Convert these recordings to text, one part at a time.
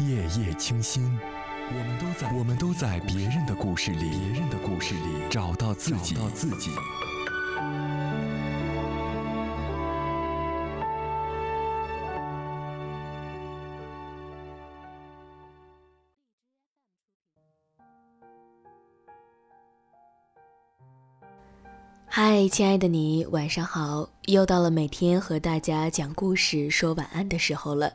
夜夜清心，我们都在我们都在别人的故事里，别人的故事里找到自己，找到自己。嗨，亲爱的你，晚上好！又到了每天和大家讲故事、说晚安的时候了。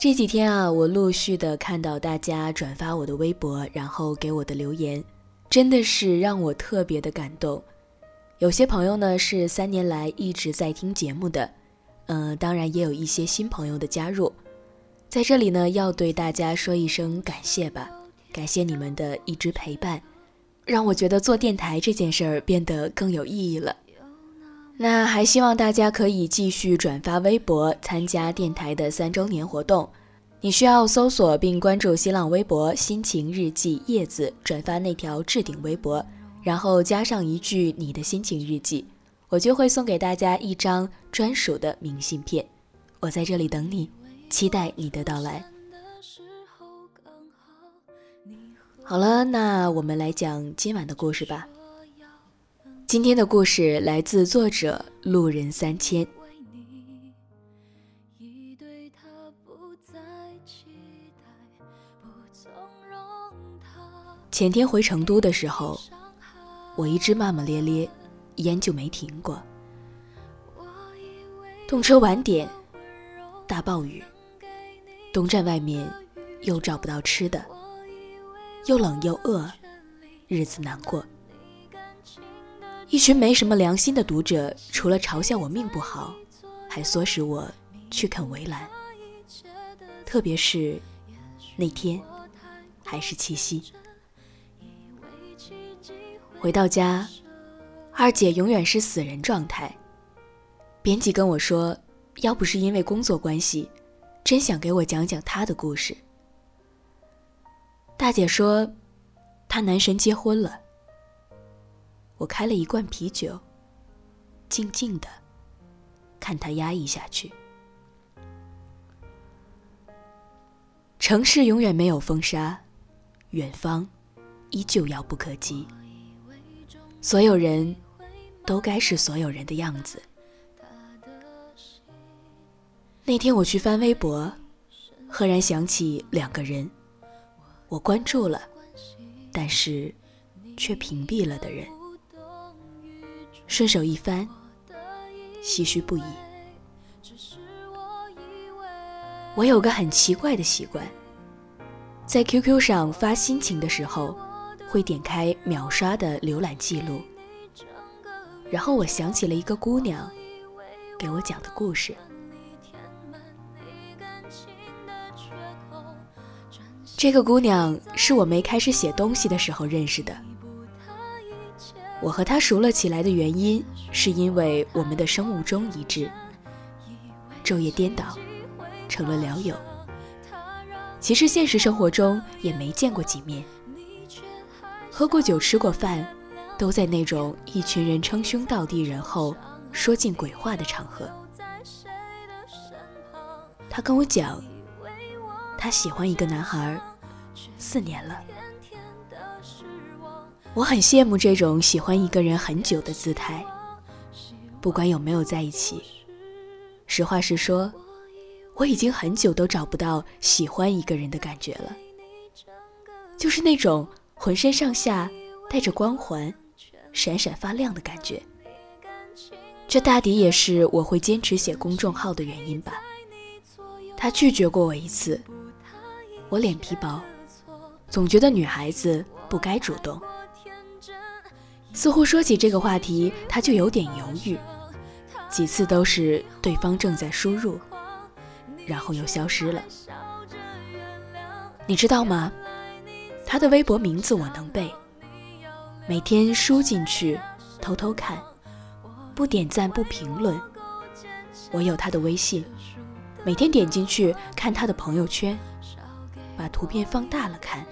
这几天啊，我陆续的看到大家转发我的微博，然后给我的留言，真的是让我特别的感动。有些朋友呢是三年来一直在听节目的，嗯，当然也有一些新朋友的加入，在这里呢要对大家说一声感谢吧，感谢你们的一直陪伴。让我觉得做电台这件事儿变得更有意义了。那还希望大家可以继续转发微博，参加电台的三周年活动。你需要搜索并关注新浪微博“心情日记叶子”，转发那条置顶微博，然后加上一句你的心情日记，我就会送给大家一张专属的明信片。我在这里等你，期待你的到来。好了，那我们来讲今晚的故事吧。今天的故事来自作者路人三千。前天回成都的时候，我一直骂骂咧咧，烟就没停过。动车晚点，大暴雨，东站外面又找不到吃的。又冷又饿，日子难过。一群没什么良心的读者，除了嘲笑我命不好，还唆使我去啃围栏。特别是那天，还是七夕。回到家，二姐永远是死人状态。编辑跟我说，要不是因为工作关系，真想给我讲讲她的故事。大姐说，她男神结婚了。我开了一罐啤酒，静静的看他压抑下去。城市永远没有风沙，远方依旧遥不可及。所有人都该是所有人的样子。那天我去翻微博，赫然想起两个人。我关注了，但是却屏蔽了的人，顺手一翻，唏嘘不已。我有个很奇怪的习惯，在 QQ 上发心情的时候，会点开秒刷的浏览记录，然后我想起了一个姑娘给我讲的故事。这个姑娘是我没开始写东西的时候认识的。我和他熟了起来的原因，是因为我们的生物钟一致，昼夜颠倒，成了聊友。其实现实生活中也没见过几面，喝过酒、吃过饭，都在那种一群人称兄道弟人后说尽鬼话的场合。他跟我讲，他喜欢一个男孩。四年了，我很羡慕这种喜欢一个人很久的姿态。不管有没有在一起，实话实说，我已经很久都找不到喜欢一个人的感觉了。就是那种浑身上下带着光环、闪闪发亮的感觉。这大抵也是我会坚持写公众号的原因吧。他拒绝过我一次，我脸皮薄。总觉得女孩子不该主动，似乎说起这个话题，他就有点犹豫。几次都是对方正在输入，然后又消失了。你知道吗？他的微博名字我能背，每天输进去，偷偷看，不点赞不评论。我有他的微信，每天点进去看他的朋友圈。把图片放大了看，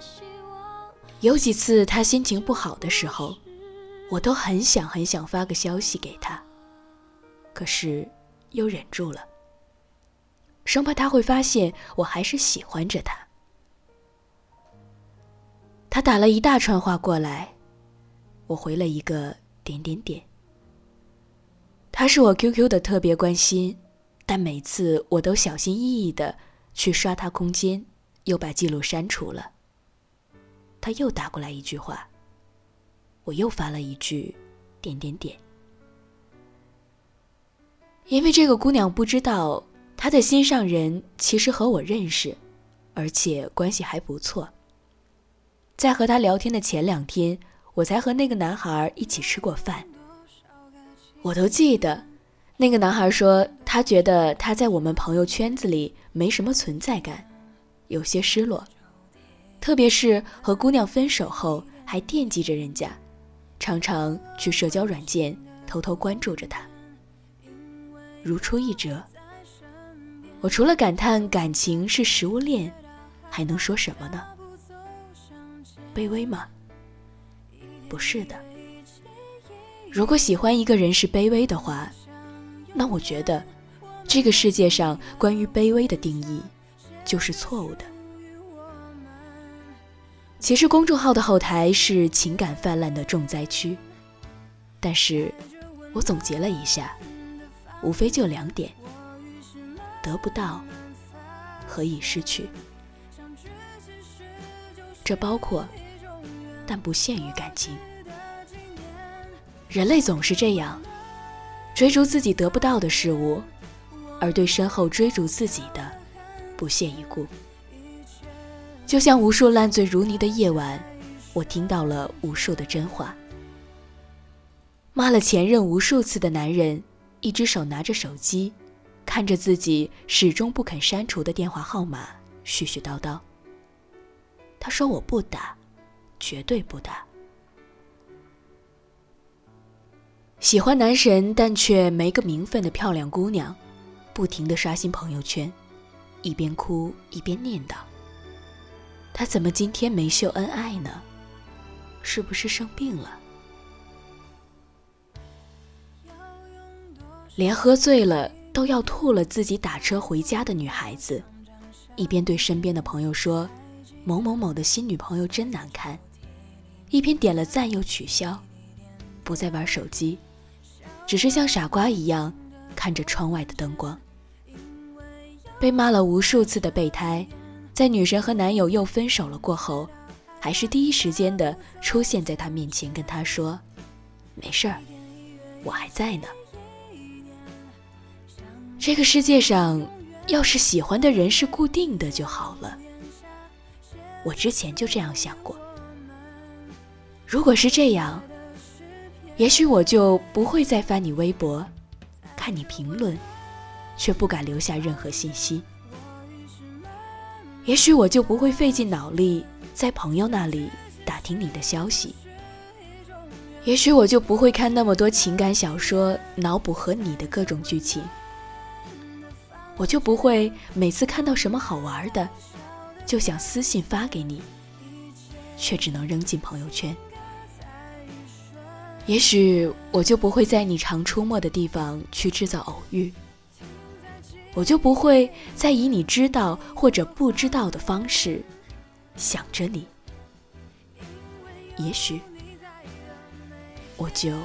有几次他心情不好的时候，我都很想很想发个消息给他，可是又忍住了。生怕他会发现我还是喜欢着他。他打了一大串话过来，我回了一个点点点。他是我 QQ 的特别关心，但每次我都小心翼翼的去刷他空间，又把记录删除了。他又打过来一句话，我又发了一句点点点。因为这个姑娘不知道，她的心上人其实和我认识，而且关系还不错。在和他聊天的前两天，我才和那个男孩一起吃过饭。我都记得，那个男孩说他觉得他在我们朋友圈子里没什么存在感，有些失落，特别是和姑娘分手后还惦记着人家，常常去社交软件偷偷关注着他。如出一辙。我除了感叹感情是食物链，还能说什么呢？卑微吗？不是的。如果喜欢一个人是卑微的话，那我觉得，这个世界上关于卑微的定义，就是错误的。其实公众号的后台是情感泛滥的重灾区，但是我总结了一下。无非就两点：得不到和已失去。这包括，但不限于感情。人类总是这样，追逐自己得不到的事物，而对身后追逐自己的不屑一顾。就像无数烂醉如泥的夜晚，我听到了无数的真话，骂了前任无数次的男人。一只手拿着手机，看着自己始终不肯删除的电话号码，絮絮叨叨。他说：“我不打，绝对不打。”喜欢男神但却没个名分的漂亮姑娘，不停的刷新朋友圈，一边哭一边念叨：“他怎么今天没秀恩爱呢？是不是生病了？”连喝醉了都要吐了自己打车回家的女孩子，一边对身边的朋友说：“某某某的新女朋友真难看”，一边点了赞又取消，不再玩手机，只是像傻瓜一样看着窗外的灯光。被骂了无数次的备胎，在女神和男友又分手了过后，还是第一时间的出现在他面前，跟他说：“没事儿，我还在呢。”这个世界上，要是喜欢的人是固定的就好了。我之前就这样想过。如果是这样，也许我就不会再翻你微博，看你评论，却不敢留下任何信息。也许我就不会费尽脑力在朋友那里打听你的消息。也许我就不会看那么多情感小说，脑补和你的各种剧情。我就不会每次看到什么好玩的，就想私信发给你，却只能扔进朋友圈。也许我就不会在你常出没的地方去制造偶遇，我就不会再以你知道或者不知道的方式想着你。也许我就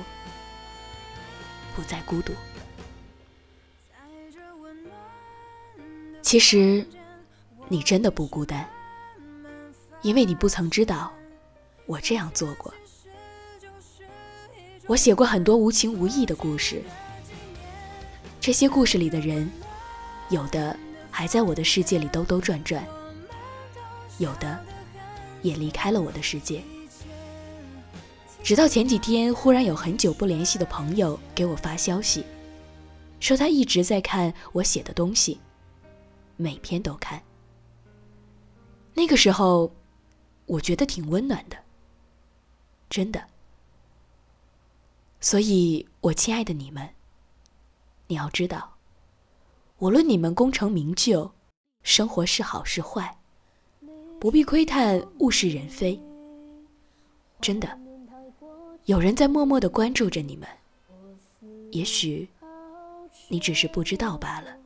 不再孤独。其实，你真的不孤单，因为你不曾知道，我这样做过。我写过很多无情无义的故事，这些故事里的人，有的还在我的世界里兜兜转转，有的也离开了我的世界。直到前几天，忽然有很久不联系的朋友给我发消息，说他一直在看我写的东西。每篇都看。那个时候，我觉得挺温暖的，真的。所以，我亲爱的你们，你要知道，无论你们功成名就，生活是好是坏，不必窥探物是人非。真的，有人在默默的关注着你们，也许你只是不知道罢了。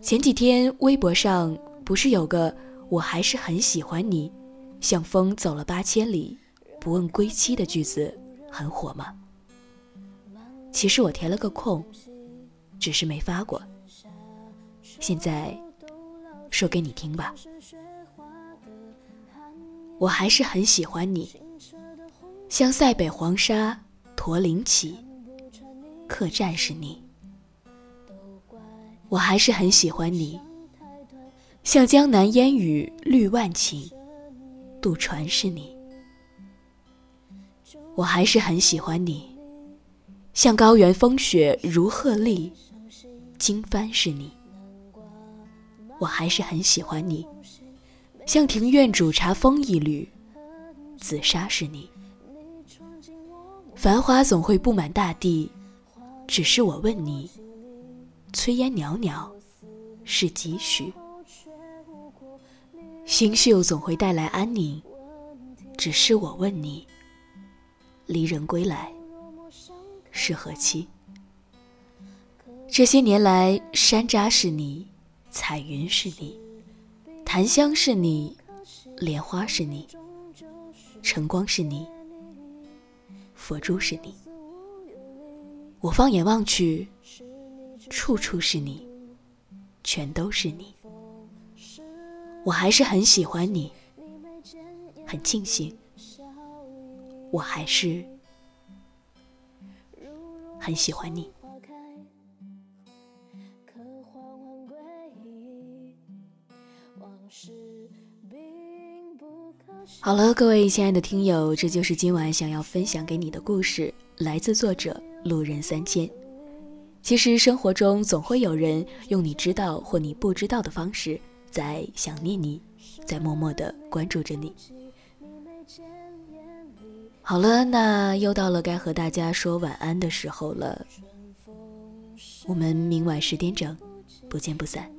前几天微博上不是有个“我还是很喜欢你”，像风走了八千里，不问归期的句子很火吗？其实我填了个空，只是没发过。现在说给你听吧。我还是很喜欢你，像塞北黄沙，驼铃起，客栈是你。我还是很喜欢你，像江南烟雨绿万顷，渡船是你。我还是很喜欢你，像高原风雪如鹤立，经幡是你。我还是很喜欢你。像庭院煮茶风一缕，紫砂是你。繁华总会布满大地，只是我问你，炊烟袅袅是几许？星宿总会带来安宁，只是我问你，离人归来是何期？这些年来，山楂是你，彩云是你。檀香是你，莲花是你，晨光是你，佛珠是你。我放眼望去，处处是你，全都是你。我还是很喜欢你，很庆幸，我还是很喜欢你。好了，各位亲爱的听友，这就是今晚想要分享给你的故事，来自作者路人三千。其实生活中总会有人用你知道或你不知道的方式在想念你，在默默的关注着你。好了，那又到了该和大家说晚安的时候了。我们明晚十点整，不见不散。